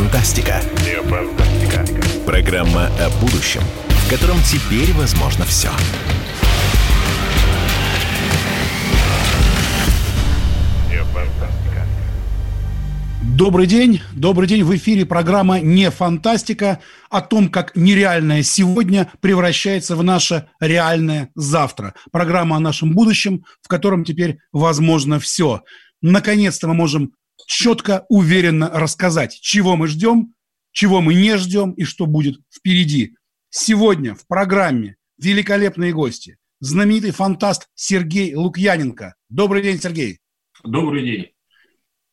фантастика». Не. Программа о будущем, в котором теперь возможно все. Добрый день, добрый день. В эфире программа «Не фантастика» о том, как нереальное сегодня превращается в наше реальное завтра. Программа о нашем будущем, в котором теперь возможно все. Наконец-то мы можем четко, уверенно рассказать, чего мы ждем, чего мы не ждем и что будет впереди. Сегодня в программе великолепные гости. Знаменитый фантаст Сергей Лукьяненко. Добрый день, Сергей. Добрый день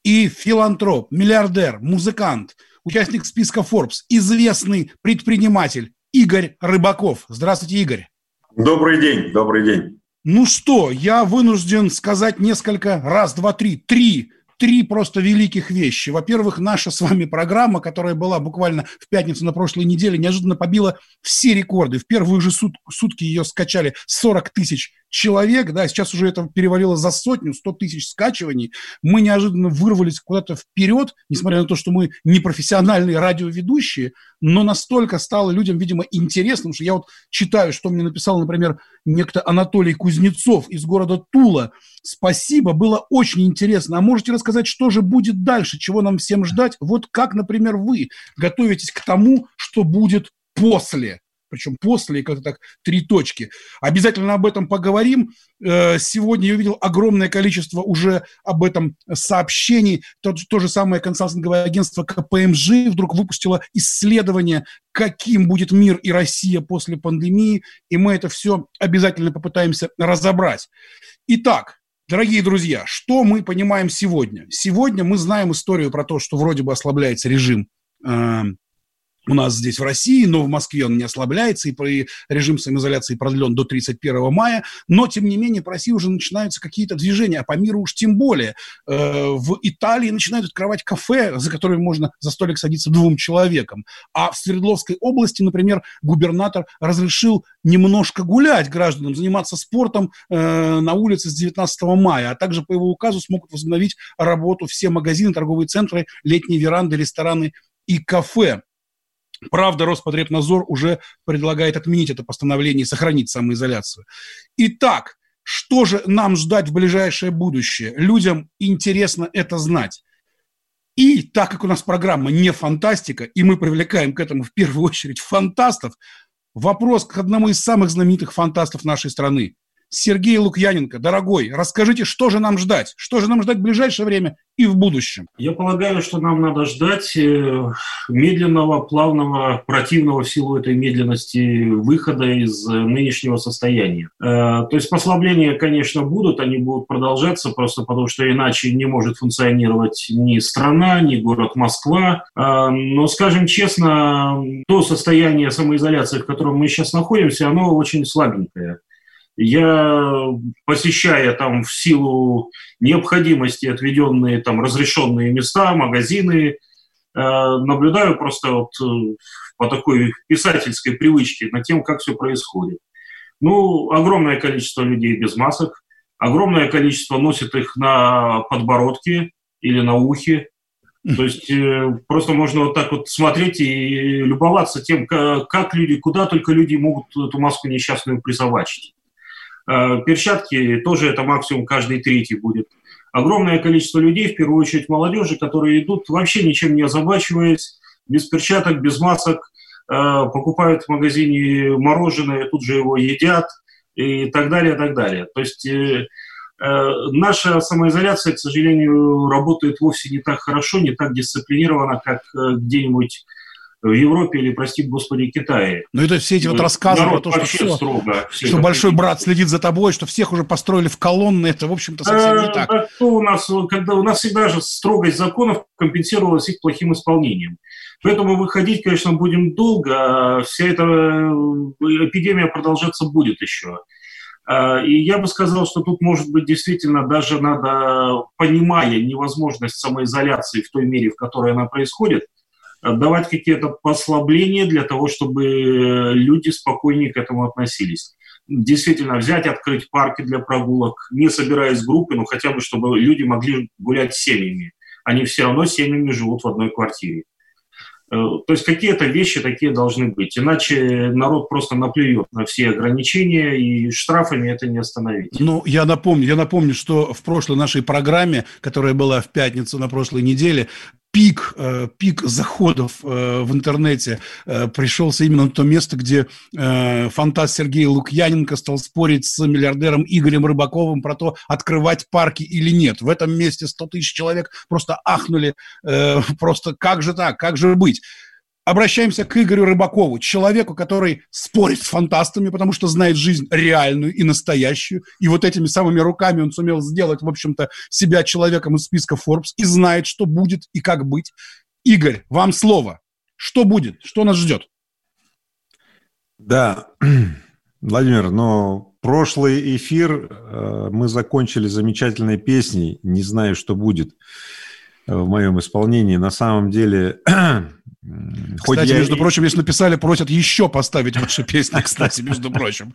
и филантроп, миллиардер, музыкант, участник списка Forbes, известный предприниматель Игорь Рыбаков. Здравствуйте, Игорь. Добрый день, добрый день. Ну что, я вынужден сказать несколько, раз, два, три, три три просто великих вещи. Во-первых, наша с вами программа, которая была буквально в пятницу на прошлой неделе, неожиданно побила все рекорды. В первые же сут, сутки ее скачали 40 тысяч человек, да, сейчас уже это перевалило за сотню, 100 тысяч скачиваний. Мы неожиданно вырвались куда-то вперед, несмотря на то, что мы не профессиональные радиоведущие, но настолько стало людям, видимо, интересным, что я вот читаю, что мне написал, например, некто Анатолий Кузнецов из города Тула. Спасибо, было очень интересно. А можете рассказать, что же будет дальше, чего нам всем ждать? Вот как, например, вы готовитесь к тому, что будет после причем после, как-то так, три точки. Обязательно об этом поговорим. Э, сегодня я увидел огромное количество уже об этом сообщений. То, то же самое консалтинговое агентство КПМЖ вдруг выпустило исследование, каким будет мир и Россия после пандемии, и мы это все обязательно попытаемся разобрать. Итак, Дорогие друзья, что мы понимаем сегодня? Сегодня мы знаем историю про то, что вроде бы ослабляется режим э, у нас здесь в России, но в Москве он не ослабляется, и режим самоизоляции продлен до 31 мая, но, тем не менее, по России уже начинаются какие-то движения, а по миру уж тем более. Э, в Италии начинают открывать кафе, за которыми можно за столик садиться двум человекам. А в Свердловской области, например, губернатор разрешил немножко гулять гражданам, заниматься спортом э, на улице с 19 мая, а также по его указу смогут возобновить работу все магазины, торговые центры, летние веранды, рестораны и кафе. Правда, Роспотребнадзор уже предлагает отменить это постановление и сохранить самоизоляцию. Итак, что же нам ждать в ближайшее будущее? Людям интересно это знать. И так как у нас программа не фантастика, и мы привлекаем к этому в первую очередь фантастов, вопрос к одному из самых знаменитых фантастов нашей страны. Сергей Лукьяненко, дорогой, расскажите, что же нам ждать? Что же нам ждать в ближайшее время и в будущем? Я полагаю, что нам надо ждать э, медленного, плавного, противного в силу этой медленности выхода из нынешнего состояния. Э, то есть послабления, конечно, будут, они будут продолжаться, просто потому что иначе не может функционировать ни страна, ни город Москва. Э, но, скажем честно, то состояние самоизоляции, в котором мы сейчас находимся, оно очень слабенькое. Я, посещая там в силу необходимости отведенные там разрешенные места, магазины, э, наблюдаю просто вот э, по такой писательской привычке над тем, как все происходит. Ну, огромное количество людей без масок, огромное количество носит их на подбородке или на ухе. То есть э, просто можно вот так вот смотреть и любоваться тем, как, люди, куда только люди могут эту маску несчастную присобачить. Э, перчатки тоже это максимум каждый третий будет. Огромное количество людей, в первую очередь молодежи, которые идут вообще ничем не озабачиваясь, без перчаток, без масок, э, покупают в магазине мороженое, тут же его едят и так далее, так далее. То есть э, наша самоизоляция, к сожалению, работает вовсе не так хорошо, не так дисциплинированно, как где-нибудь в Европе или, прости господи, Китае. Ну это все эти вот рассказы про то, что, все, строго, все что большой брат следит за тобой, что всех уже построили в колонны, это, в общем-то, совсем не так. А, у нас, когда у нас всегда же строгость законов компенсировалась их плохим исполнением. Поэтому выходить, конечно, будем долго, а вся эта э, эпидемия продолжаться будет еще. А, и я бы сказал, что тут, может быть, действительно даже надо, понимая невозможность самоизоляции в той мере, в которой она происходит, давать какие-то послабления для того, чтобы люди спокойнее к этому относились. Действительно, взять, открыть парки для прогулок, не собираясь группы, но хотя бы, чтобы люди могли гулять семьями. Они все равно семьями живут в одной квартире. то есть какие-то вещи такие должны быть. Иначе народ просто наплюет на все ограничения, и штрафами это не остановить. Ну, я напомню, я напомню, что в прошлой нашей программе, которая была в пятницу на прошлой неделе, пик, э, пик заходов э, в интернете э, пришелся именно на то место, где фантаст Сергей Лукьяненко стал спорить с миллиардером Игорем Рыбаковым про то, открывать парки или нет. В этом месте 100 тысяч человек просто ахнули, просто как же так, как же быть? Обращаемся к Игорю Рыбакову, человеку, который спорит с фантастами, потому что знает жизнь реальную и настоящую. И вот этими самыми руками он сумел сделать, в общем-то, себя человеком из списка Forbes и знает, что будет и как быть. Игорь, вам слово. Что будет? Что нас ждет? Да, Владимир, но прошлый эфир э, мы закончили замечательной песней «Не знаю, что будет» в моем исполнении. На самом деле Хоть кстати, я... между прочим, если написали, просят еще поставить ваши песни, кстати, между прочим.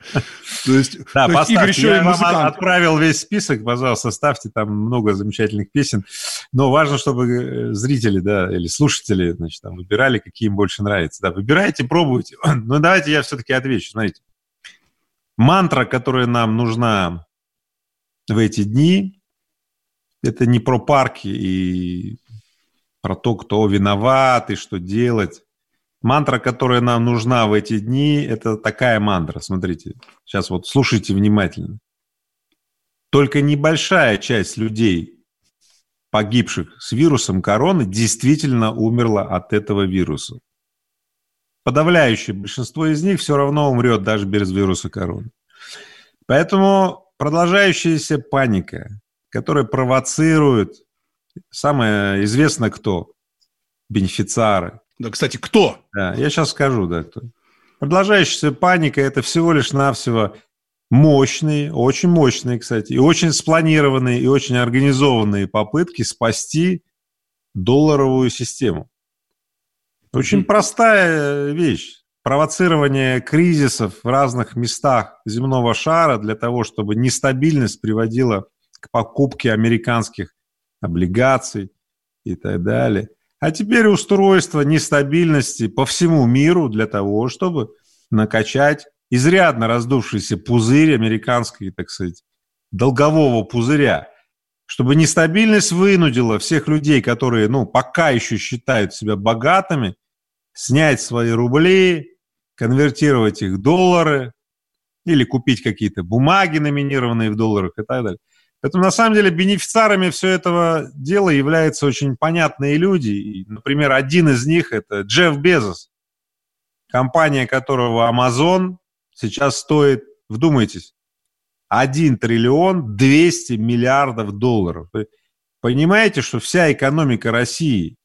То есть, да, то есть Игорь еще я и вам отправил весь список, пожалуйста, ставьте, там много замечательных песен. Но важно, чтобы э, зрители, да, или слушатели, значит, там, выбирали, какие им больше нравятся. Да, выбирайте, пробуйте. Но давайте я все-таки отвечу. Смотрите, мантра, которая нам нужна в эти дни, это не про парки и про то, кто виноват и что делать. Мантра, которая нам нужна в эти дни, это такая мантра. Смотрите, сейчас вот слушайте внимательно. Только небольшая часть людей, погибших с вирусом короны, действительно умерла от этого вируса. Подавляющее большинство из них все равно умрет даже без вируса короны. Поэтому продолжающаяся паника, которая провоцирует Самое известно кто? Бенефициары. Да, кстати, кто? Да, я сейчас скажу, да, кто. Продолжающаяся паника – это всего лишь навсего мощные, очень мощные, кстати, и очень спланированные, и очень организованные попытки спасти долларовую систему. Очень простая вещь. Провоцирование кризисов в разных местах земного шара для того, чтобы нестабильность приводила к покупке американских облигаций и так далее. А теперь устройство нестабильности по всему миру для того, чтобы накачать изрядно раздувшийся пузырь американской, так сказать, долгового пузыря, чтобы нестабильность вынудила всех людей, которые, ну, пока еще считают себя богатыми, снять свои рубли, конвертировать их в доллары или купить какие-то бумаги, номинированные в долларах и так далее. Поэтому, на самом деле, бенефициарами все этого дела являются очень понятные люди. И, например, один из них – это Джефф Безос, компания которого Amazon сейчас стоит, вдумайтесь, 1 триллион 200 миллиардов долларов. Вы понимаете, что вся экономика России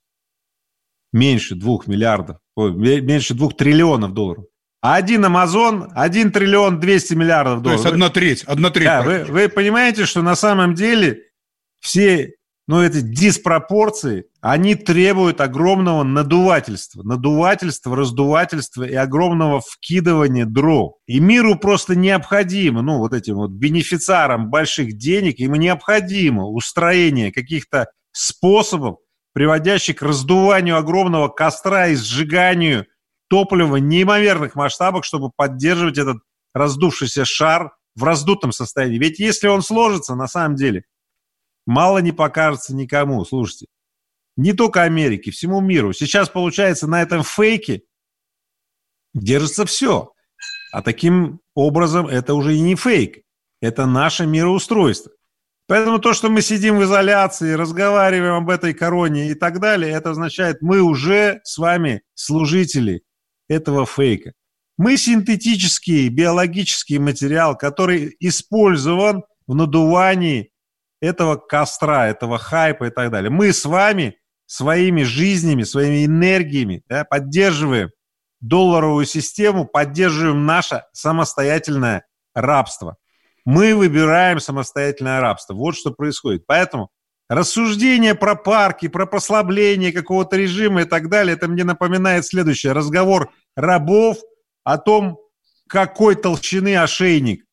меньше 2 миллиардов, меньше 2 триллионов долларов. Один Амазон, 1 триллион 200 миллиардов долларов. То есть одна треть, одна треть. Да, вы, вы понимаете, что на самом деле все ну, эти диспропорции, они требуют огромного надувательства. Надувательства, раздувательства и огромного вкидывания дров. И миру просто необходимо, ну, вот этим вот бенефициарам больших денег, им необходимо устроение каких-то способов, приводящих к раздуванию огромного костра и сжиганию топлива неимоверных масштабах, чтобы поддерживать этот раздувшийся шар в раздутом состоянии. Ведь если он сложится, на самом деле, мало не покажется никому. Слушайте, не только Америке, всему миру. Сейчас, получается, на этом фейке держится все. А таким образом это уже и не фейк. Это наше мироустройство. Поэтому то, что мы сидим в изоляции, разговариваем об этой короне и так далее, это означает, мы уже с вами служители этого фейка. Мы синтетический биологический материал, который использован в надувании этого костра, этого хайпа и так далее. Мы с вами своими жизнями, своими энергиями да, поддерживаем долларовую систему, поддерживаем наше самостоятельное рабство. Мы выбираем самостоятельное рабство. Вот что происходит. Поэтому Рассуждение про парки, про послабление какого-то режима и так далее, это мне напоминает следующее. Разговор рабов о том, какой толщины ошейник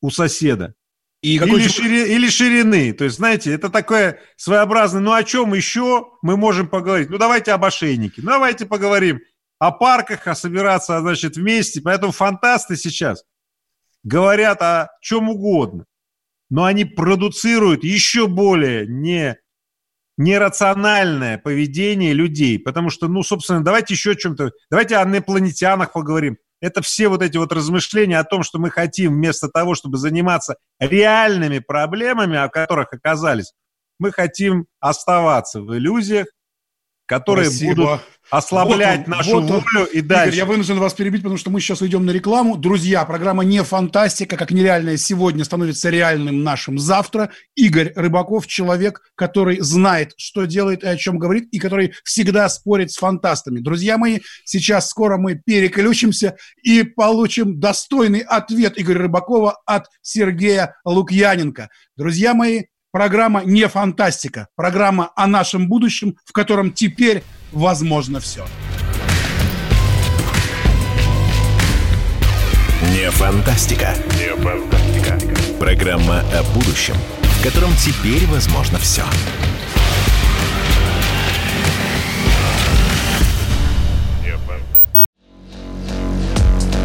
у соседа. И или, шири, или ширины. То есть, знаете, это такое своеобразное, ну о чем еще мы можем поговорить? Ну давайте об ошейнике, ну давайте поговорим о парках, о собираться, значит, вместе. Поэтому фантасты сейчас говорят о чем угодно, но они продуцируют еще более не нерациональное поведение людей, потому что, ну, собственно, давайте еще о чем-то, давайте о инопланетянах поговорим. Это все вот эти вот размышления о том, что мы хотим вместо того, чтобы заниматься реальными проблемами, о которых оказались, мы хотим оставаться в иллюзиях, которые Спасибо. будут ослаблять вот он, нашу вот он. волю и дальше. Игорь, я вынужден вас перебить, потому что мы сейчас уйдем на рекламу. Друзья, программа не фантастика, как нереальная сегодня становится реальным нашим завтра. Игорь Рыбаков – человек, который знает, что делает и о чем говорит, и который всегда спорит с фантастами. Друзья мои, сейчас скоро мы переключимся и получим достойный ответ Игоря Рыбакова от Сергея Лукьяненко. Друзья мои, Программа не фантастика, программа о нашем будущем, в котором теперь возможно все. Не фантастика. Не фантастика. Программа о будущем, в котором теперь возможно все.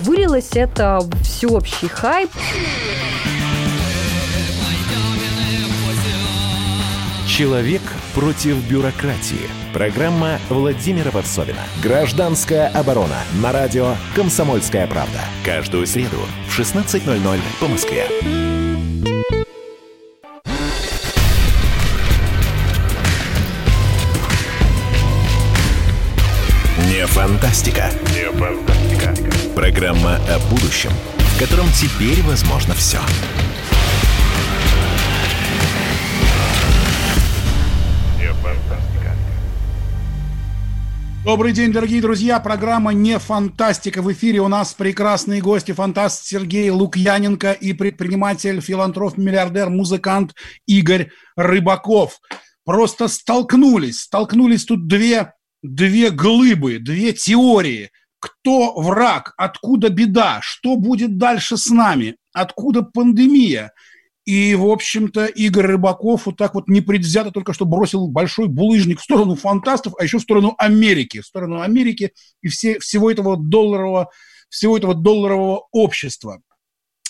Вылилось это всеобщий хайп. Человек против бюрократии. Программа Владимира Варсовина. Гражданская оборона. На радио «Комсомольская правда». Каждую среду в 16.00 по Москве. Не фантастика. Не фантастика. Программа о будущем, в котором теперь возможно все. Добрый день, дорогие друзья. Программа «Не фантастика». В эфире у нас прекрасные гости. Фантаст Сергей Лукьяненко и предприниматель, филантроп, миллиардер, музыкант Игорь Рыбаков. Просто столкнулись. Столкнулись тут две, две глыбы, две теории. Кто враг? Откуда беда? Что будет дальше с нами? Откуда пандемия? И, в общем-то, Игорь Рыбаков вот так вот непредвзято только что бросил большой булыжник в сторону фантастов, а еще в сторону Америки, в сторону Америки и все, всего этого долларового, всего этого долларового общества.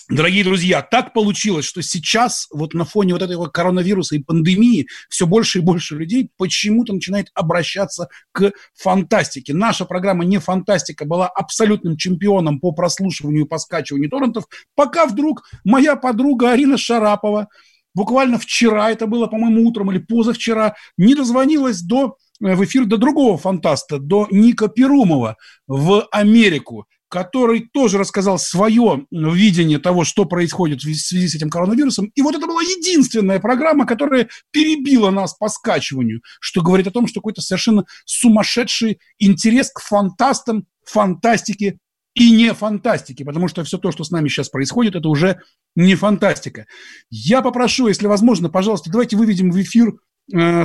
Дорогие друзья, так получилось, что сейчас вот на фоне вот этого коронавируса и пандемии все больше и больше людей почему-то начинает обращаться к фантастике. Наша программа «Не фантастика» была абсолютным чемпионом по прослушиванию и по скачиванию торрентов, пока вдруг моя подруга Арина Шарапова буквально вчера, это было, по-моему, утром или позавчера, не дозвонилась до, э, в эфир до другого фантаста, до Ника Перумова в Америку который тоже рассказал свое видение того, что происходит в связи с этим коронавирусом. И вот это была единственная программа, которая перебила нас по скачиванию, что говорит о том, что какой-то совершенно сумасшедший интерес к фантастам, фантастике и не фантастике, потому что все то, что с нами сейчас происходит, это уже не фантастика. Я попрошу, если возможно, пожалуйста, давайте выведем в эфир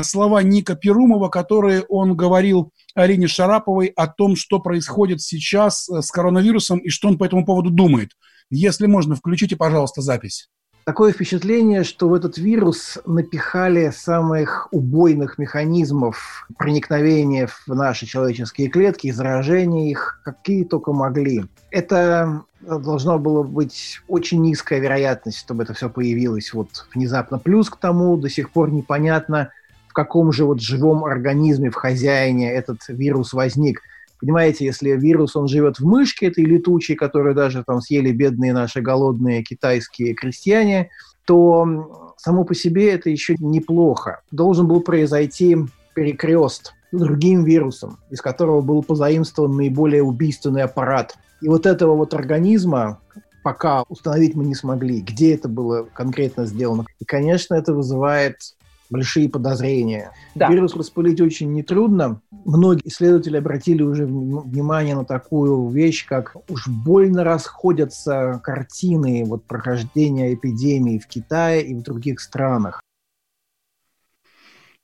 слова Ника Перумова, которые он говорил Арине Шараповой о том, что происходит сейчас э, с коронавирусом и что он по этому поводу думает. Если можно, включите, пожалуйста, запись. Такое впечатление, что в этот вирус напихали самых убойных механизмов проникновения в наши человеческие клетки заражения их, какие только могли. Это должно было быть очень низкая вероятность, чтобы это все появилось вот внезапно. Плюс к тому до сих пор непонятно, в каком же вот живом организме, в хозяине этот вирус возник. Понимаете, если вирус, он живет в мышке этой летучей, которую даже там съели бедные наши голодные китайские крестьяне, то само по себе это еще неплохо. Должен был произойти перекрест другим вирусом, из которого был позаимствован наиболее убийственный аппарат и вот этого вот организма пока установить мы не смогли, где это было конкретно сделано. И, конечно, это вызывает большие подозрения. Да. Вирус распылить очень нетрудно. Многие исследователи обратили уже внимание на такую вещь, как уж больно расходятся картины вот, прохождения эпидемии в Китае и в других странах.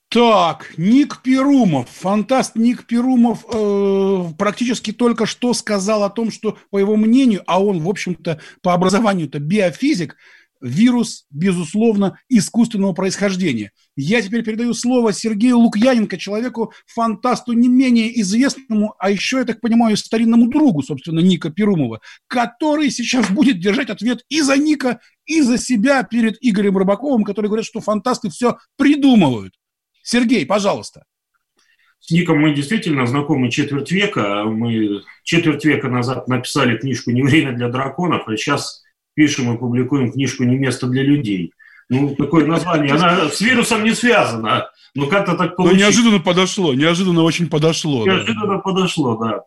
Так, Ник Перумов, фантаст Ник Перумов э, практически только что сказал о том, что, по его мнению, а он, в общем-то, по образованию-то биофизик, вирус, безусловно, искусственного происхождения. Я теперь передаю слово Сергею Лукьяненко, человеку, фантасту не менее известному, а еще, я так понимаю, старинному другу, собственно, Ника Перумова, который сейчас будет держать ответ и за Ника, и за себя перед Игорем Рыбаковым, который говорят, что фантасты все придумывают. Сергей, пожалуйста. С Ником мы действительно знакомы четверть века. Мы четверть века назад написали книжку «Не время для драконов», а сейчас пишем и публикуем книжку «Не место для людей». Ну, такое название. Она с вирусом не связана, но как-то так получилось. Ну, неожиданно подошло, неожиданно очень подошло. Неожиданно да. подошло, да.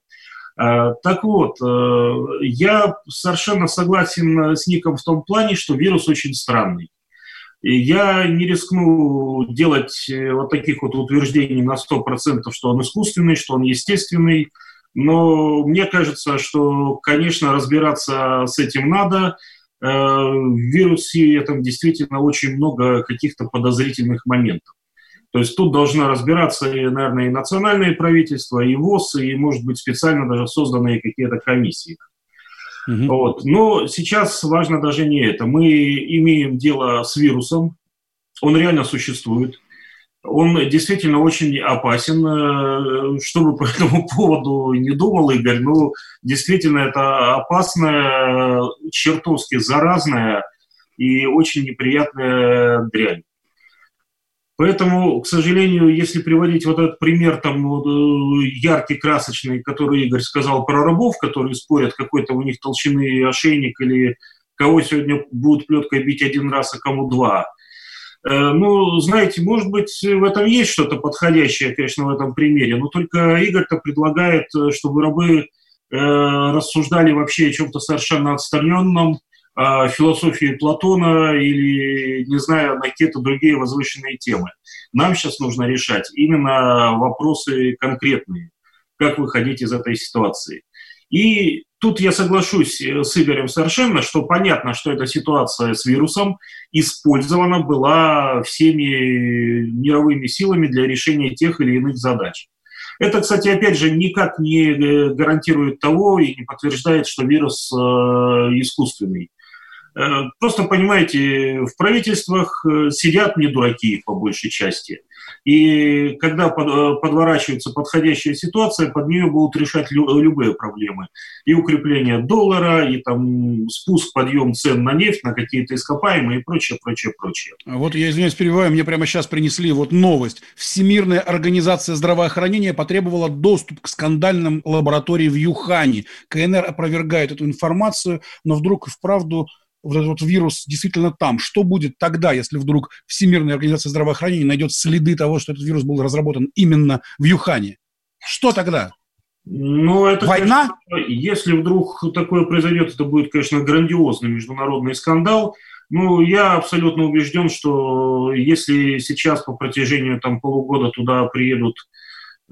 А, так вот, э, я совершенно согласен с Ником в том плане, что вирус очень странный. Я не рискну делать э, вот таких вот утверждений на 100%, что он искусственный, что он естественный, но мне кажется, что, конечно, разбираться с этим надо. Э, в вирусе этом действительно очень много каких-то подозрительных моментов. То есть тут должна разбираться, наверное, и национальное правительство, и ВОЗ, и, может быть, специально даже созданные какие-то комиссии. Угу. Вот. Но сейчас важно даже не это. Мы имеем дело с вирусом, он реально существует. Он действительно очень опасен. Э, что бы по этому поводу не думал Игорь, но действительно это опасная, чертовски заразная и очень неприятная дрянь. Поэтому, к сожалению, если приводить вот этот пример там э, яркий, красочный, который Игорь сказал про рабов, которые спорят, какой-то у них толщины ошейник или кого сегодня будут плеткой бить один раз, а кому два. Э, ну, знаете, может быть, в этом есть что-то подходящее, конечно, в этом примере, но только Игорь-то предлагает, э, чтобы рабы рассуждали вообще о чем-то совершенно отстраненном, философии Платона или, не знаю, на какие-то другие возвышенные темы. Нам сейчас нужно решать именно вопросы конкретные, как выходить из этой ситуации. И тут я соглашусь с Игорем совершенно, что понятно, что эта ситуация с вирусом использована была всеми мировыми силами для решения тех или иных задач. Это, кстати, опять же, никак не гарантирует того и не подтверждает, что вирус э, искусственный. Э, просто, понимаете, в правительствах э, сидят не дураки по большей части. И когда э, подворачивается подходящая ситуация, под нее будут решать любые проблемы. И укрепление доллара, и там спуск, подъем цен на нефть, на какие-то ископаемые и прочее, прочее, прочее. А вот я извиняюсь, перебиваю, мне прямо сейчас принесли вот новость. Всемирная организация здравоохранения потребовала доступ к скандальным лабораториям в Юхане. КНР опровергает эту информацию, но вдруг вправду вот этот вот вирус действительно там. Что будет тогда, если вдруг Всемирная организация здравоохранения найдет следы того, что этот вирус был разработан именно в Юхане? Что тогда? Ну, это, Война? Конечно, если вдруг такое произойдет, это будет, конечно, грандиозный международный скандал. Ну, я абсолютно убежден, что если сейчас по протяжению там, полугода туда приедут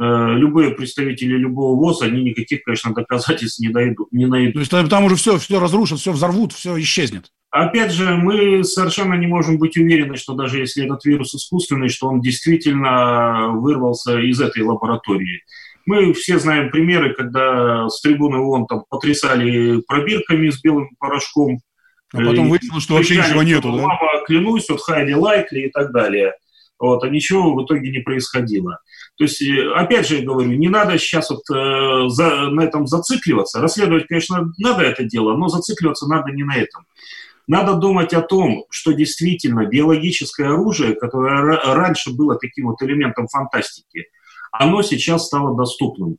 любые представители любого ВОЗ, они никаких, конечно, доказательств не, дойдут, не найдут. То есть там уже все, все разрушат, все взорвут, все исчезнет. Опять же, мы совершенно не можем быть уверены, что даже если этот вирус искусственный, что он действительно вырвался из этой лаборатории. Мы все знаем примеры, когда с трибуны ООН там потрясали пробирками с белым порошком. А потом выяснилось, что вообще ничего нету, да? Мама, клянусь, вот Хайди Лайкли и так далее. Вот, а ничего в итоге не происходило. То есть, э, опять же, я говорю, не надо сейчас вот э, за, на этом зацикливаться. Расследовать, конечно, надо это дело, но зацикливаться надо не на этом. Надо думать о том, что действительно биологическое оружие, которое раньше было таким вот элементом фантастики, оно сейчас стало доступным.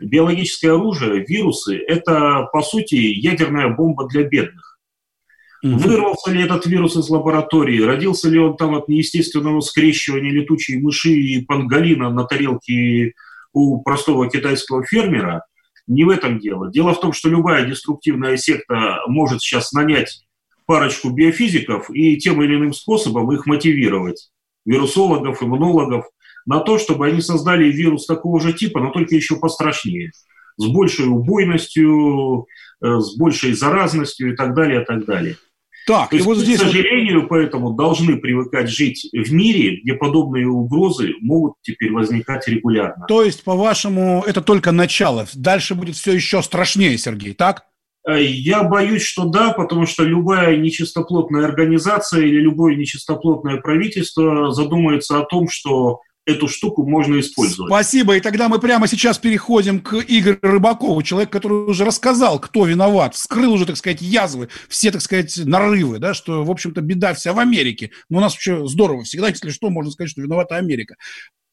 Биологическое оружие, вирусы – это, по сути, ядерная бомба для бедных. Угу. Вырвался ли этот вирус из лаборатории, родился ли он там от неестественного скрещивания летучей мыши и панголина на тарелке у простого китайского фермера, не в этом дело. Дело в том, что любая деструктивная секта может сейчас нанять парочку биофизиков и тем или иным способом их мотивировать. вирусологов, иммунологов, на то, чтобы они создали вирус такого же типа, но только еще пострашнее, с большей убойностью, э, с большей заразностью и так далее, и так далее. Так, То и есть, вот здесь... К сожалению, поэтому должны привыкать жить в мире, где подобные угрозы могут теперь возникать регулярно. То есть, по-вашему, это только начало. Дальше будет все еще страшнее, Сергей, так? Э, я боюсь, что да, потому что любая нечистоплотная организация или любое нечистоплотное правительство задумается о том, что эту штуку можно использовать. Спасибо. И тогда мы прямо сейчас переходим к Игорю Рыбакову, человек, который уже рассказал, кто виноват, скрыл уже, так сказать, язвы, все, так сказать, нарывы, да, что, в общем-то, беда вся в Америке. Но у нас вообще здорово. Всегда, если что, можно сказать, что виновата Америка.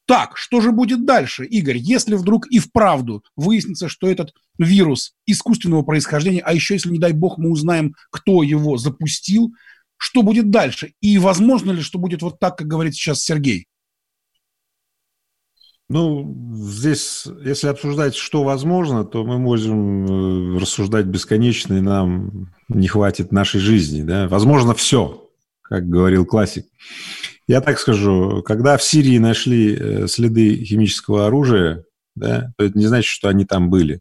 Так, что же будет дальше, Игорь, если вдруг и вправду выяснится, что этот вирус искусственного происхождения, а еще, если, не дай бог, мы узнаем, кто его запустил, что будет дальше? И возможно ли, что будет вот так, как говорит сейчас Сергей? Ну, здесь, если обсуждать, что возможно, то мы можем э, рассуждать бесконечно, и нам не хватит нашей жизни. Да? Возможно, все, как говорил классик. Я так скажу, когда в Сирии нашли э, следы химического оружия, да, то это не значит, что они там были.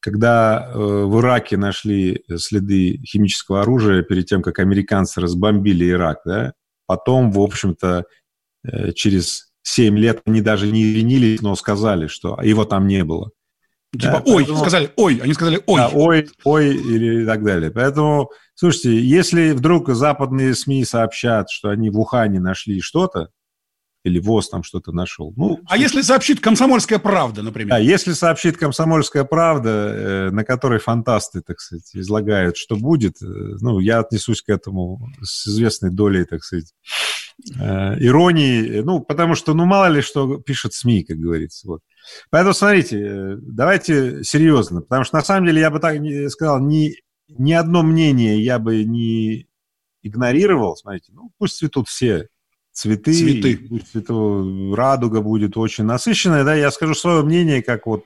Когда э, в Ираке нашли следы химического оружия перед тем, как американцы разбомбили Ирак, да, потом, в общем-то, через 7 лет они даже не извинились, но сказали, что его там не было. Типа, да, ой, поэтому... сказали, ой, они сказали, ой. Да, ой, ой, или и так далее. Поэтому, слушайте, если вдруг западные СМИ сообщат, что они в Ухане нашли что-то, или ВОЗ там что-то нашел. Ну, а если сообщит «Комсомольская правда», например? Да, если сообщит «Комсомольская правда», э, на которой фантасты, так сказать, излагают, что будет, э, ну, я отнесусь к этому с известной долей, так сказать, иронии, ну, потому что, ну, мало ли что пишет СМИ, как говорится. Вот. Поэтому, смотрите, давайте серьезно, потому что, на самом деле, я бы так сказал, ни, ни одно мнение я бы не игнорировал, смотрите, ну, пусть цветут все цветы, цветы. Цвету, радуга будет очень насыщенная, да, я скажу свое мнение, как вот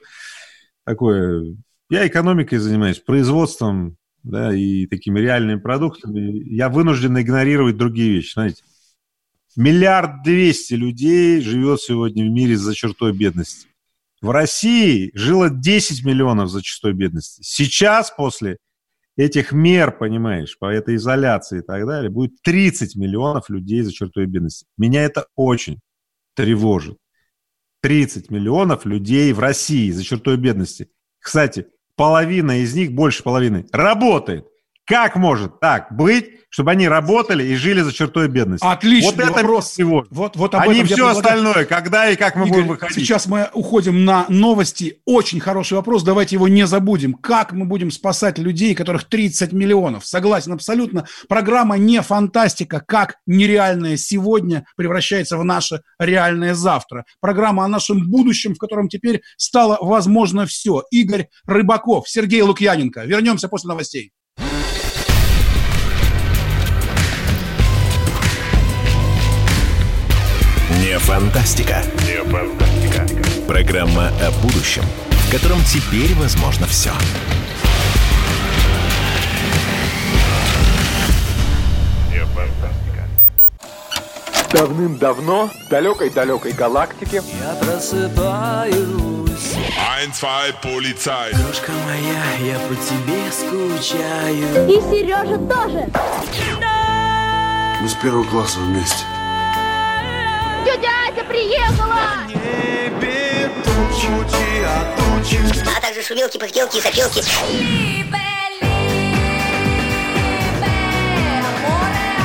такое, я экономикой занимаюсь, производством, да, и такими реальными продуктами, я вынужден игнорировать другие вещи, знаете. Миллиард двести людей живет сегодня в мире за чертой бедности. В России жило 10 миллионов за чертой бедности. Сейчас, после этих мер, понимаешь, по этой изоляции и так далее, будет 30 миллионов людей за чертой бедности. Меня это очень тревожит. 30 миллионов людей в России за чертой бедности. Кстати, половина из них, больше половины, работает. Как может так быть, чтобы они работали и жили за чертой бедности. Отлично. Вот это вопрос. Всего. Вот, вот об а не все остальное. Когда и как мы Игорь, будем выходить? Сейчас мы уходим на новости. Очень хороший вопрос. Давайте его не забудем. Как мы будем спасать людей, которых 30 миллионов? Согласен абсолютно. Программа не фантастика, как нереальное сегодня превращается в наше реальное завтра. Программа о нашем будущем, в котором теперь стало возможно все. Игорь Рыбаков, Сергей Лукьяненко. Вернемся после новостей. Фантастика. Не фантастика. Программа о будущем, в котором теперь возможно все. Не фантастика. Давным-давно в далекой-далекой галактике Я просыпаюсь Ein, zwei, полицай Дружка моя, я по тебе скучаю И Сережа тоже Мы с первого класса вместе Тетя Ася приехала! Небе тучи, а тучи. А также шумелки, пыхтелки и сопелки.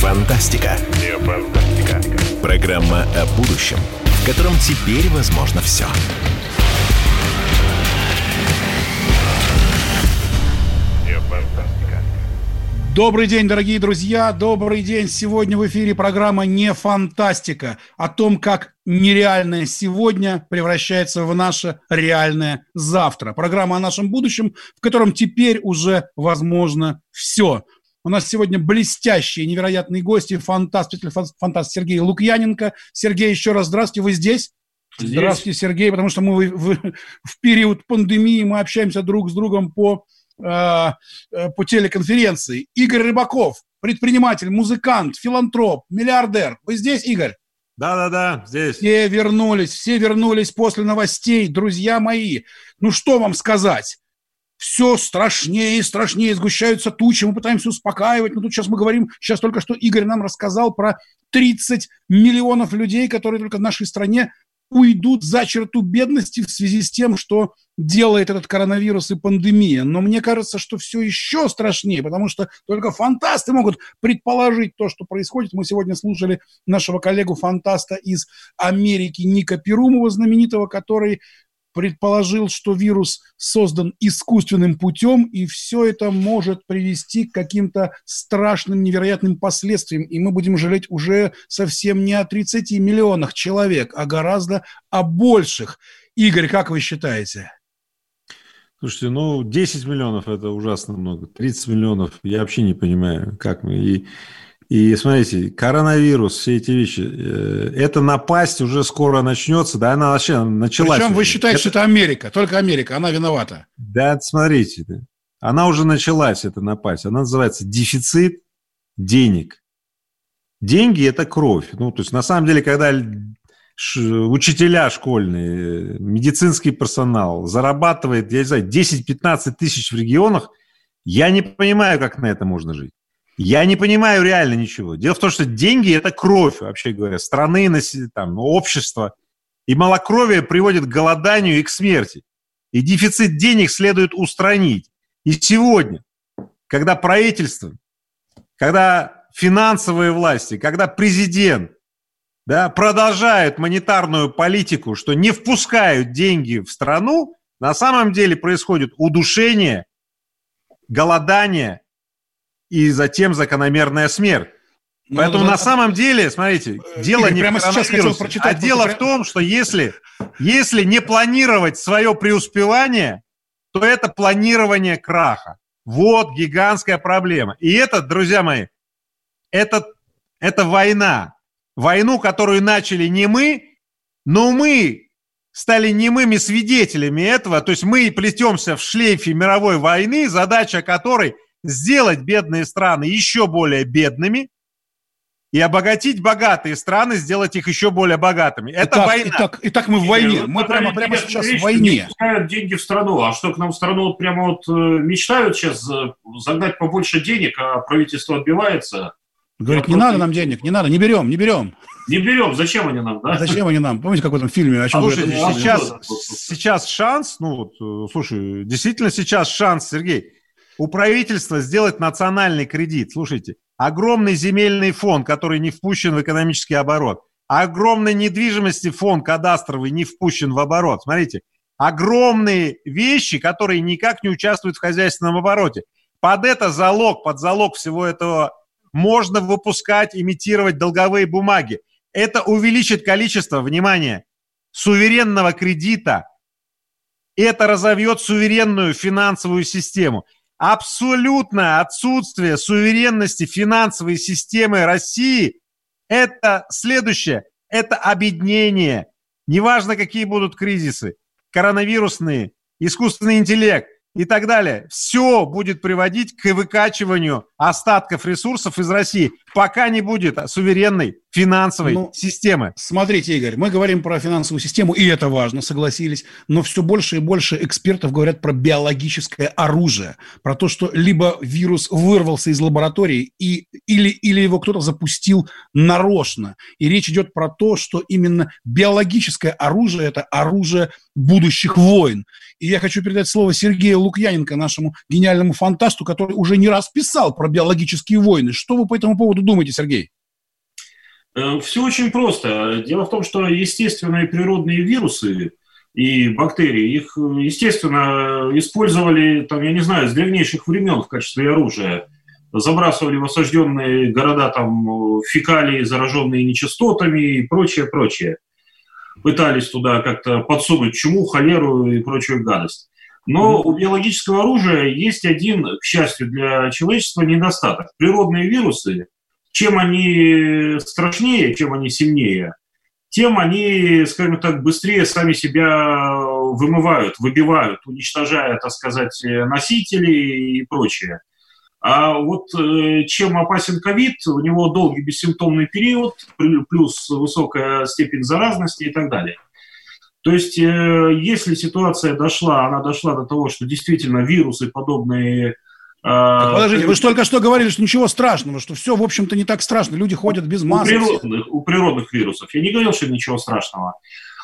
Фантастика. Не фантастика. Программа о будущем, в котором теперь возможно все. Добрый день, дорогие друзья, добрый день. Сегодня в эфире программа «Не фантастика» о том, как нереальное сегодня превращается в наше реальное завтра. Программа о нашем будущем, в котором теперь уже возможно все. У нас сегодня блестящие, невероятные гости, фантаст, фантаст Сергей Лукьяненко. Сергей, еще раз здравствуйте, вы здесь? здесь? Здравствуйте, Сергей, потому что мы в, в, в период пандемии мы общаемся друг с другом по Э, э, по телеконференции. Игорь Рыбаков, предприниматель, музыкант, филантроп, миллиардер. Вы здесь, Игорь? Да-да-да, здесь. Все вернулись, все вернулись после новостей, друзья мои. Ну что вам сказать? Все страшнее и страшнее, сгущаются тучи, мы пытаемся успокаивать. Но тут сейчас мы говорим, сейчас только что Игорь нам рассказал про 30 миллионов людей, которые только в нашей стране уйдут за черту бедности в связи с тем, что делает этот коронавирус и пандемия. Но мне кажется, что все еще страшнее, потому что только фантасты могут предположить то, что происходит. Мы сегодня слушали нашего коллегу-фантаста из Америки Ника Перумова, знаменитого, который предположил, что вирус создан искусственным путем, и все это может привести к каким-то страшным, невероятным последствиям. И мы будем жалеть уже совсем не о 30 миллионах человек, а гораздо о больших. Игорь, как вы считаете? Слушайте, ну, 10 миллионов – это ужасно много. 30 миллионов – я вообще не понимаю, как мы. И и смотрите, коронавирус, все эти вещи, э, эта напасть уже скоро начнется, да, она вообще началась. Причем вы считаете, это... что это Америка, только Америка, она виновата. Да, смотрите, она уже началась, эта напасть. Она называется дефицит денег. Деньги – это кровь. Ну, то есть, на самом деле, когда учителя школьные, медицинский персонал зарабатывает, я не знаю, 10-15 тысяч в регионах, я не понимаю, как на это можно жить. Я не понимаю реально ничего. Дело в том, что деньги – это кровь, вообще говоря, страны, там, общества. И малокровие приводит к голоданию и к смерти. И дефицит денег следует устранить. И сегодня, когда правительство, когда финансовые власти, когда президент да, продолжают монетарную политику, что не впускают деньги в страну, на самом деле происходит удушение, голодание и затем закономерная смерть. Ну, Поэтому ну, на самом деле, смотрите, э, дело Игорь, не прямо в коронавирусе, а дело в том, что если, если не планировать свое преуспевание, то это планирование краха. Вот гигантская проблема. И это, друзья мои, это, это война. Войну, которую начали не мы, но мы стали немыми свидетелями этого. То есть мы плетемся в шлейфе мировой войны, задача которой – сделать бедные страны еще более бедными и обогатить богатые страны, сделать их еще более богатыми. Это итак, война. Итак, итак, мы в войне. Мы прямо, прямо сейчас в войне. Не пускают деньги в страну. А что, к нам в страну вот прямо вот э, мечтают сейчас э, загнать побольше денег, а правительство отбивается? Говорит, не надо нам денег, не надо, не берем, не берем. Не берем, зачем они нам, да? Зачем они нам? Помните, как в этом фильме? О чем а, слушай, сейчас, сейчас шанс, ну вот, э, слушай, действительно сейчас шанс, Сергей, у правительства сделать национальный кредит. Слушайте, огромный земельный фонд, который не впущен в экономический оборот, огромный недвижимости фонд кадастровый не впущен в оборот. Смотрите, огромные вещи, которые никак не участвуют в хозяйственном обороте. Под это залог, под залог всего этого можно выпускать, имитировать долговые бумаги. Это увеличит количество, внимание, суверенного кредита. Это разовьет суверенную финансовую систему абсолютное отсутствие суверенности финансовой системы России – это следующее, это объединение. Неважно, какие будут кризисы, коронавирусные, искусственный интеллект – и так далее. Все будет приводить к выкачиванию остатков ресурсов из России, пока не будет суверенной финансовой ну, системы. Смотрите, Игорь, мы говорим про финансовую систему, и это важно, согласились, но все больше и больше экспертов говорят про биологическое оружие, про то, что либо вирус вырвался из лаборатории, и, или, или его кто-то запустил нарочно. И речь идет про то, что именно биологическое оружие – это оружие будущих войн. И я хочу передать слово Сергею Лукьяненко, нашему гениальному фантасту, который уже не раз писал про биологические войны. Что вы по этому поводу думаете, Сергей? Э, Все очень просто. Дело в том, что естественные природные вирусы и бактерии, их, естественно, использовали, там, я не знаю, с древнейших времен в качестве оружия. забрасывали в осажденные города там фекалии, зараженные нечистотами и прочее, прочее. Пытались туда как-то подсунуть чуму, холеру и прочую гадость. Но у биологического оружия есть один, к счастью для человечества, недостаток. Природные вирусы, чем они страшнее, чем они сильнее, тем они, скажем так, быстрее сами себя вымывают, выбивают, уничтожая, так сказать, носителей и прочее. А вот э, чем опасен ковид, у него долгий бессимптомный период, плюс высокая степень заразности и так далее. То есть, э, если ситуация дошла, она дошла до того, что действительно вирусы подобные так, подождите, вы же только что говорили, что ничего страшного, что все, в общем-то, не так страшно. Люди ходят без масок. У природных, у природных вирусов. Я не говорил, что ничего страшного.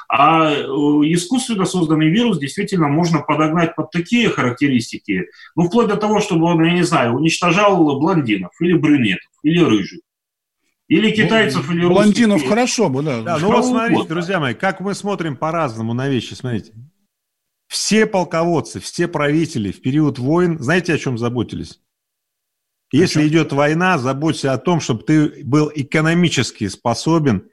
А э, искусственно созданный вирус действительно можно подогнать под такие характеристики, ну, вплоть до того, чтобы он, я не знаю, уничтожал блондинов или брюнетов, или рыжих. Или ну, китайцев, ну, или русских. Блондинов хорошо бы, да. Да, ну вот смотрите, друзья мои, как мы смотрим по-разному на вещи, смотрите. Все полководцы, все правители в период войн, знаете, о чем заботились? Если идет война, заботься о том, чтобы ты был экономически способен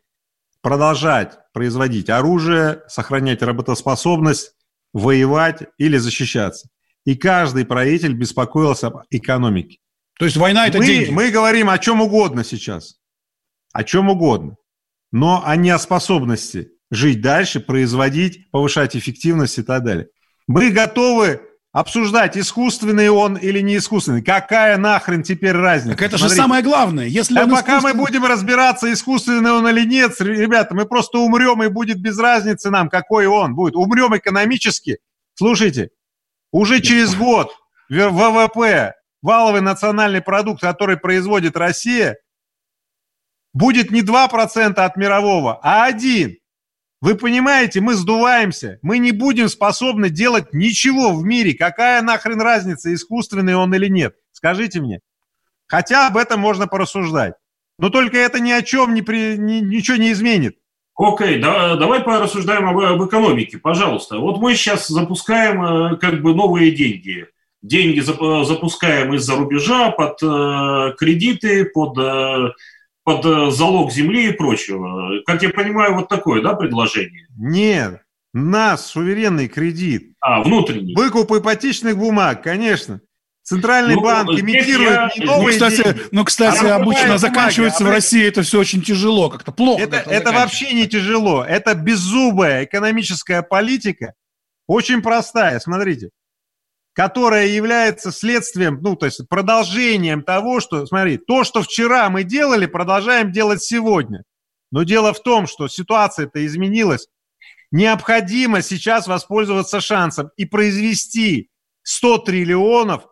продолжать производить оружие, сохранять работоспособность, воевать или защищаться. И каждый правитель беспокоился об экономике. То есть война это мы, деньги? Мы говорим о чем угодно сейчас. О чем угодно. Но а не о способности жить дальше, производить, повышать эффективность и так далее. Мы готовы обсуждать, искусственный он или не искусственный. Какая нахрен теперь разница? Так это Смотрите. же самое главное. Если а пока искусственный... мы будем разбираться, искусственный он или нет, ребята, мы просто умрем, и будет без разницы нам, какой он будет. Умрем экономически. Слушайте, уже через год ВВП, валовый национальный продукт, который производит Россия, будет не 2% от мирового, а 1%. Вы понимаете, мы сдуваемся, мы не будем способны делать ничего в мире. Какая нахрен разница, искусственный он или нет? Скажите мне. Хотя об этом можно порассуждать. Но только это ни о чем не при, ни, ничего не изменит. Окей, okay, да, давай порассуждаем об, об экономике, пожалуйста. Вот мы сейчас запускаем э, как бы новые деньги. Деньги запускаем из-за рубежа под э, кредиты, под э, под э, залог земли и прочего. Как я понимаю, вот такое, да, предложение? Нет, нас суверенный кредит. А, внутренний. Выкуп ипотечных бумаг, конечно. Центральный ну, банк имитирует я... не новые ну, кстати, деньги. Ну, кстати, а обычно заканчивается а в России это все очень тяжело, как-то плохо. Это, это вообще не тяжело. Это беззубая экономическая политика, очень простая. Смотрите, которая является следствием, ну, то есть продолжением того, что, смотри, то, что вчера мы делали, продолжаем делать сегодня. Но дело в том, что ситуация-то изменилась. Необходимо сейчас воспользоваться шансом и произвести 100 триллионов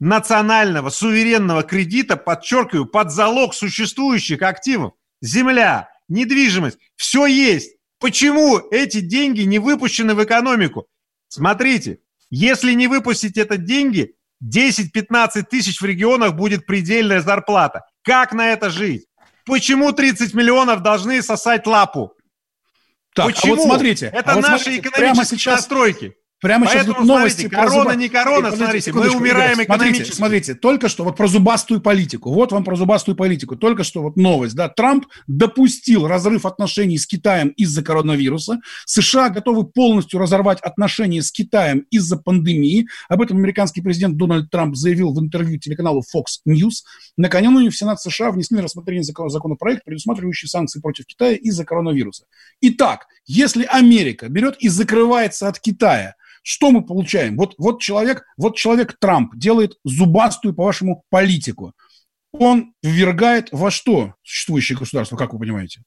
национального суверенного кредита, подчеркиваю, под залог существующих активов. Земля, недвижимость, все есть. Почему эти деньги не выпущены в экономику? Смотрите, если не выпустить это деньги, 10-15 тысяч в регионах будет предельная зарплата. Как на это жить? Почему 30 миллионов должны сосать лапу? Так, Почему? а вот смотрите. Это а вот наши смотрите, экономические сейчас... настройки. Прямо сейчас Поэтому, новости смотрите, корона, зуба... не корона, смотрите, мы умираем экономически. Смотрите, смотрите, только что вот про зубастую политику. Вот вам про зубастую политику. Только что вот новость, да, Трамп допустил разрыв отношений с Китаем из-за коронавируса. США готовы полностью разорвать отношения с Китаем из-за пандемии. Об этом американский президент Дональд Трамп заявил в интервью телеканалу Fox News. Накануне в Сенат США внесли на рассмотрение законопроект, предусматривающий санкции против Китая из-за коронавируса. Итак, если Америка берет и закрывается от Китая, что мы получаем? Вот, вот, человек, вот человек Трамп делает зубастую, по-вашему, политику. Он ввергает во что существующее государство, как вы понимаете?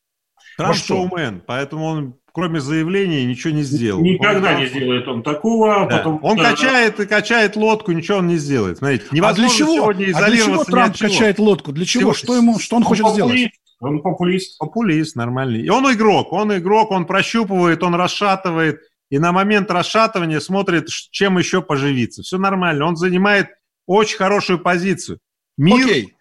Трамп шоумен, поэтому он кроме заявления ничего не сделал. Никогда он, не сделает он такого. Да. Потом, он качает и качает лодку, ничего он не сделает. Смотрите, невозможно а для чего? сегодня изолироваться а для чего Трамп качает лодку? Для чего? Что, ему, что он, он хочет популист. сделать? Он популист. Популист, нормальный. И он игрок, он игрок, он прощупывает, он расшатывает и на момент расшатывания смотрит, чем еще поживиться. Все нормально. Он занимает очень хорошую позицию. Мир... Окей.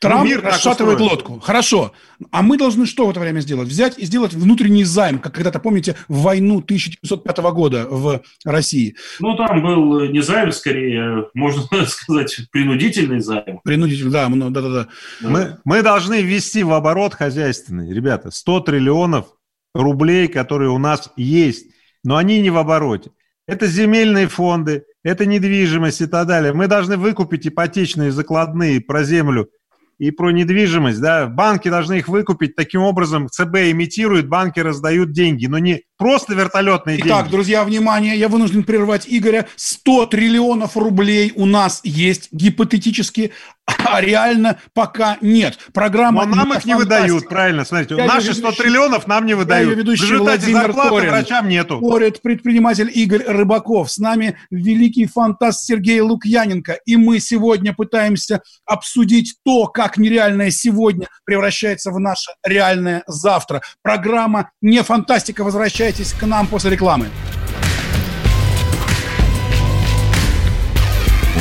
Трамп мир расшатывает лодку. Хорошо. А мы должны что в это время сделать? Взять и сделать внутренний займ, как когда-то, помните, в войну 1905 года в России. Ну, там был не займ, скорее, можно сказать, принудительный займ. Принудительный, да, ну, да-да-да. Мы, мы должны ввести в оборот хозяйственный, ребята, 100 триллионов рублей, которые у нас есть, но они не в обороте. Это земельные фонды, это недвижимость и так далее. Мы должны выкупить ипотечные закладные про землю и про недвижимость. Да? Банки должны их выкупить. Таким образом, ЦБ имитирует, банки раздают деньги, но не просто вертолетные Итак, деньги. друзья, внимание, я вынужден прервать Игоря. 100 триллионов рублей у нас есть гипотетически, а реально пока нет. Программа Но нам их не выдают, правильно, смотрите. Я Наши ее 100 ведущий- триллионов нам не Я выдают. В ведущий результате Владимир зарплаты Торин. врачам нету. Спорит предприниматель Игорь Рыбаков. С нами великий фантаст Сергей Лукьяненко. И мы сегодня пытаемся обсудить то, как нереальное сегодня превращается в наше реальное завтра. Программа «Не фантастика». Возвращайтесь к нам после рекламы.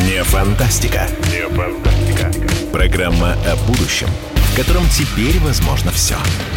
Не фантастика. Не фантастика. Программа о будущем, в котором теперь возможно все. Не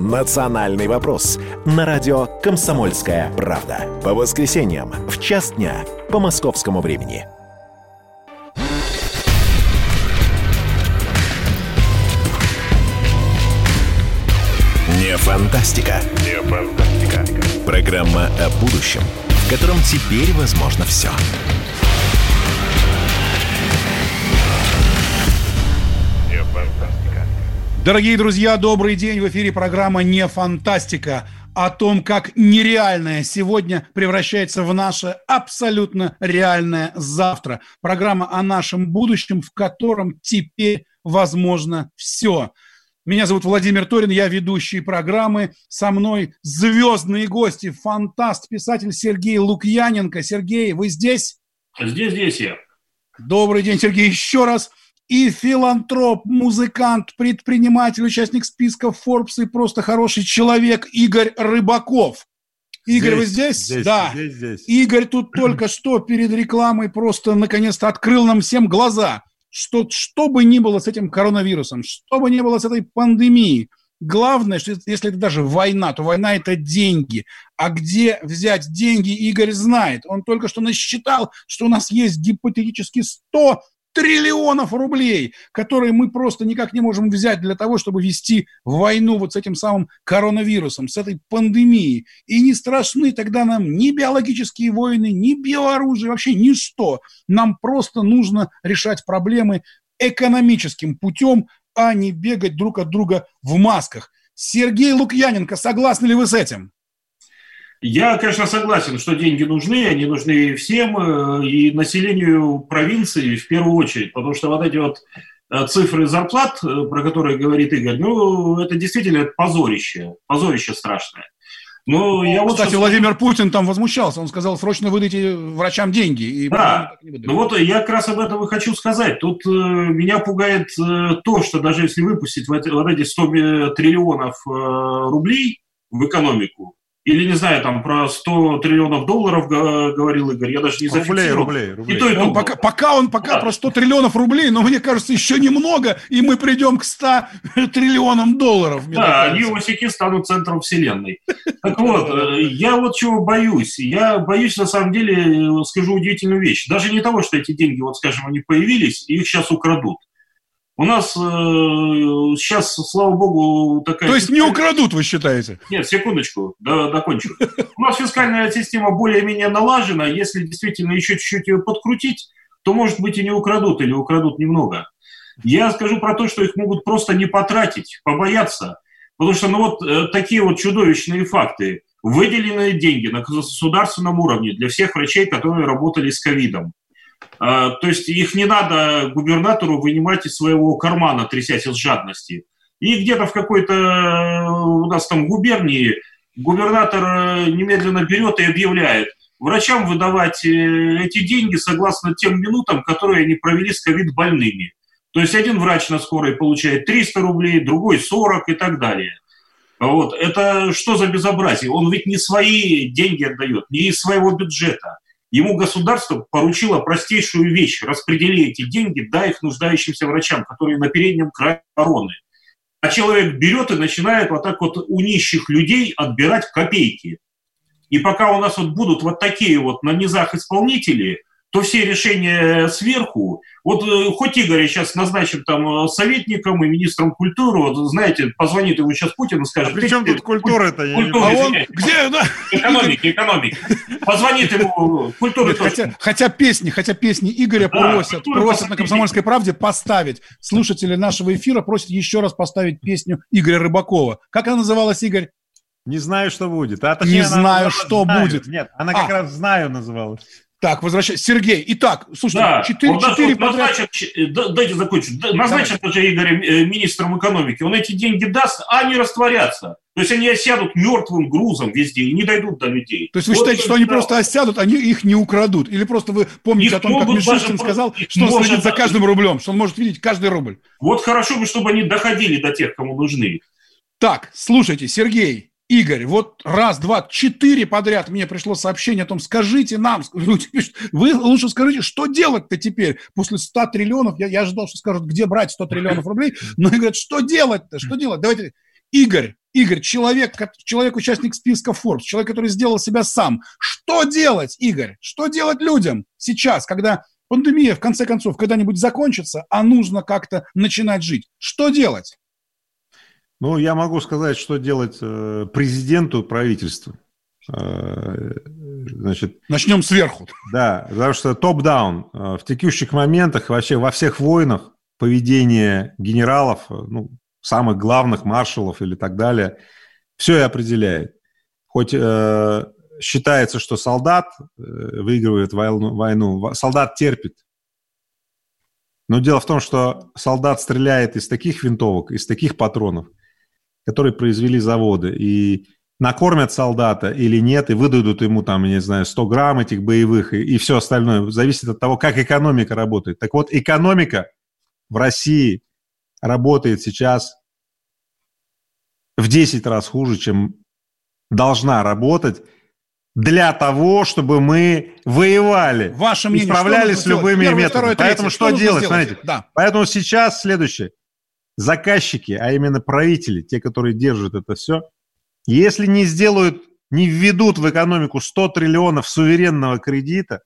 Национальный вопрос на радио «Комсомольская правда». По воскресеньям в час дня по московскому времени. Не фантастика. Не фантастика. Программа о будущем, в котором теперь возможно все. Не Дорогие друзья, добрый день. В эфире программа «Не фантастика» о том, как нереальное сегодня превращается в наше абсолютно реальное завтра. Программа о нашем будущем, в котором теперь возможно все. Меня зовут Владимир Торин, я ведущий программы. Со мной звездные гости, фантаст, писатель Сергей Лукьяненко. Сергей, вы здесь? Здесь, здесь я. Добрый день, Сергей, еще раз. И филантроп, музыкант, предприниматель, участник списка Forbes и просто хороший человек Игорь Рыбаков. Игорь, вы здесь? Здесь, да. здесь, здесь. Игорь тут только что перед рекламой просто наконец-то открыл нам всем глаза, что что бы ни было с этим коронавирусом, что бы ни было с этой пандемией, главное, что если это даже война, то война – это деньги. А где взять деньги, Игорь знает. Он только что насчитал, что у нас есть гипотетически 100 триллионов рублей, которые мы просто никак не можем взять для того, чтобы вести войну вот с этим самым коронавирусом, с этой пандемией. И не страшны тогда нам ни биологические войны, ни биооружие, вообще ничто. Нам просто нужно решать проблемы экономическим путем, а не бегать друг от друга в масках. Сергей Лукьяненко, согласны ли вы с этим? Я, конечно, согласен, что деньги нужны, они нужны всем, э, и населению провинции в первую очередь, потому что вот эти вот э, цифры зарплат, э, про которые говорит Игорь, ну, это действительно позорище, позорище страшное. Но я вот Кстати, сейчас- Владимир Путин там возмущался. Он сказал, срочно выдайте врачам деньги. И Да, ну вот я как раз об этом и хочу сказать. Тут э, меня пугает э, то, что даже если выпустить вот, вот эти 100 ми- триллионов э, рублей в экономику, или, не знаю, там про 100 триллионов долларов говорил Игорь, я даже не Рублей, зафиксировал. рублей, рублей. И то, и то Он пока, пока он пока про 100 триллионов рублей, но мне кажется, еще немного, и мы придем к 100 триллионам долларов. Да, они осяки станут центром вселенной. Так вот, э, я вот чего боюсь. Я боюсь, на самом деле, э, скажу удивительную вещь. Даже не того, что эти деньги, вот скажем, они появились, и их сейчас украдут. У нас э, сейчас, слава богу, такая... То есть не украдут, вы считаете? Нет, секундочку, да, докончу. У нас фискальная система более-менее налажена. Если действительно еще чуть-чуть ее подкрутить, то, может быть, и не украдут, или украдут немного. Я скажу про то, что их могут просто не потратить, побояться. Потому что, ну вот, э, такие вот чудовищные факты. Выделенные деньги на государственном уровне для всех врачей, которые работали с ковидом. А, То есть их не надо губернатору вынимать из своего кармана, трясясь из жадности. И где-то в какой-то э, у нас там губернии губернатор э, немедленно берет и объявляет, врачам выдавать э, эти деньги согласно тем минутам, которые они провели с ковид-больными. То есть один врач на скорой получает 300 рублей, другой 40 и так далее. Вот. Это что за безобразие? Он ведь не свои деньги отдает, не из своего бюджета. Ему государство поручило простейшую вещь. Распредели эти деньги, дай их нуждающимся врачам, которые на переднем крае короны. А человек берет и начинает вот так вот у нищих людей отбирать копейки. И пока у нас вот будут вот такие вот на низах исполнители, то все решения сверху, вот э, хоть Игоря сейчас назначим там э, советником и министром культуры, вот знаете, позвонит ему сейчас Путин и скажет... А при чем тут культура-то? Я Культура, А он где? да? Экономики, экономики. Позвонит ему культура Нет, хотя, хотя песни, хотя песни Игоря Да, просят, просят на. «Комсомольской правде» поставить. Слушатели нашего эфира просят еще раз поставить песню Игоря Рыбакова. Как она называлась, Игорь? Не знаю, что будет. А, Не она знаю, называлась что «Знаю». будет. Нет, она как А. раз «Знаю» называлась. Так, возвращайся. Сергей, итак, слушайте, Да, четыре, он даже четыре вот подряд. назначен, ч- э, да- дайте закончу, Да, назначен даже Игоря э, министром экономики, он эти деньги даст, а они растворятся. То есть они осядут мертвым грузом везде и не дойдут до людей. То есть вы Вот считаете, что они да. просто осядут, они их не украдут? Или просто вы помните Их о том, как Мишустин сказал, что он следит за каждым рублем, что он может видеть каждый рубль? Вот хорошо бы, чтобы они доходили до тех, кому нужны. Так, слушайте, Сергей, Игорь, вот раз, два, четыре подряд мне пришло сообщение о том, скажите нам, вы лучше скажите, что делать-то теперь после 100 триллионов? Я, я ожидал, что скажут, где брать 100 триллионов рублей, но они говорят, что делать-то, что делать? Давайте, Игорь, Игорь, человек, человек, участник списка Forbes, человек, который сделал себя сам. Что делать, Игорь? Что делать людям сейчас, когда пандемия, в конце концов, когда-нибудь закончится, а нужно как-то начинать жить? Что делать? Ну, я могу сказать, что делать э, президенту правительству. Э, Значит, Начнем сверху. Да, потому что топ-даун э, в текущих моментах вообще во всех войнах поведение генералов, ну, самых главных маршалов или так далее, все и определяет. Хоть э, считается, что солдат э, выигрывает войну, войну, солдат терпит. Но дело в том, что солдат стреляет из таких винтовок, из таких патронов, которые произвели заводы. И накормят солдата или нет, и выдадут ему там, я не знаю, 100 грамм этих боевых и, и все остальное. Зависит от того, как экономика работает. Так вот, экономика в России работает сейчас в 10 раз хуже, чем должна работать для того, чтобы мы воевали Ваше и мнение, что справлялись с любыми Первое, методами. третье. Поэтому Что что, делать? Смотрите. Да. Поэтому сейчас следующее. Заказчики, а именно правители, те, которые держат это все, если не сделают, не введут в экономику 100 триллионов суверенного кредита,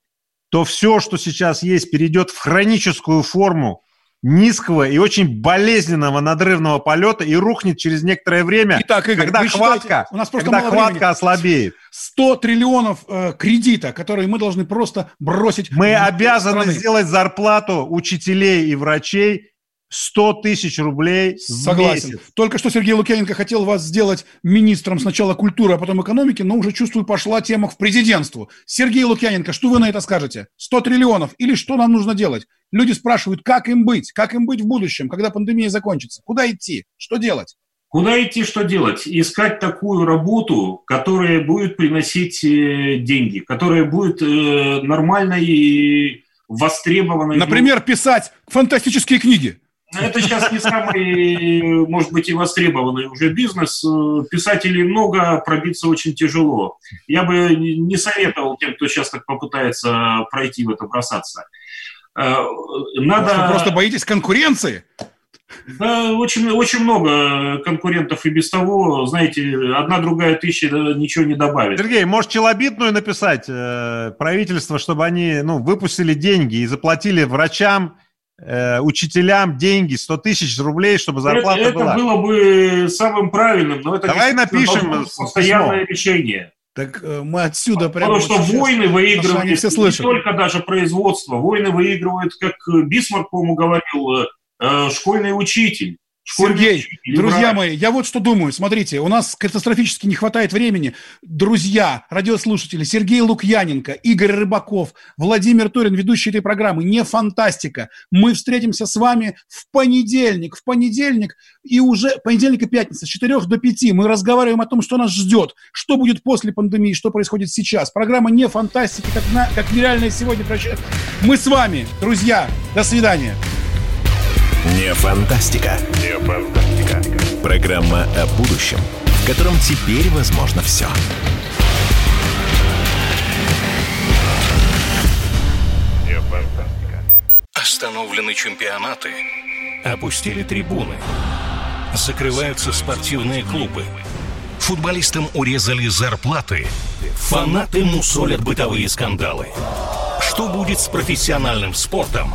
то все, что сейчас есть, перейдет в хроническую форму низкого и очень болезненного надрывного полета и рухнет через некоторое время, Итак, Игорь, когда вы считаете- хватка, у нас просто когда хватка времени. ослабеет. 100 триллионов э, кредита, которые мы должны просто бросить. Мы обязаны страны. сделать зарплату учителей и врачей 100 тысяч рублей в Согласен. месяц. Только что Сергей Лукьяненко хотел вас сделать министром сначала культуры, а потом экономики, но уже, чувствую, пошла тема к президентству. Сергей Лукьяненко, что вы на это скажете? 100 триллионов или что нам нужно делать? Люди спрашивают, как им быть? Как им быть в будущем, когда пандемия закончится? Куда идти? Что делать? Куда идти, что делать? Искать такую работу, которая будет приносить э, деньги, которая будет э, нормальной и востребованной. Например, писать фантастические книги. Ну, Это сейчас не самый, может быть, и востребованный уже бизнес. Писателей много, пробиться очень тяжело. Я бы не советовал тем, кто сейчас так попытается пройти в это, бросаться. Э, Надо... Вы просто боитесь конкуренции? Да, очень, очень много конкурентов и без того, знаете, одна другая тысяча ничего не добавит. Сергей, может, челобитную написать э, правительство, чтобы они ну, выпустили деньги и заплатили врачам, э, учителям деньги, 100 тысяч рублей, чтобы зарплата это, это была. было бы самым правильным, но это Давай напишем быть письмо. постоянное решение. Так э, мы отсюда прямо Потому что сейчас войны выигрывают не только даже производство. Войны выигрывают, как Бисмарк, по-моему, говорил, э, школьный учитель. Сергей, друзья мои, я вот что думаю. Смотрите, у нас катастрофически не хватает времени. Друзья, радиослушатели, Сергей Лукьяненко, Игорь Рыбаков, Владимир Турин, ведущий этой программы. Не фантастика. Мы встретимся с вами в понедельник. В понедельник и уже понедельник и пятница с 4 до 5 мы разговариваем о том, что нас ждет, что будет после пандемии, что происходит сейчас. Программа не фантастика, как, на, как нереальная сегодня. Мы с вами, друзья. До свидания. Не фантастика. Не фантастика. Программа о будущем, в котором теперь возможно все. Не фантастика. Остановлены чемпионаты. Опустили трибуны. Закрываются спортивные клубы. Футболистам урезали зарплаты. Фанаты мусолят бытовые скандалы. Что будет с профессиональным спортом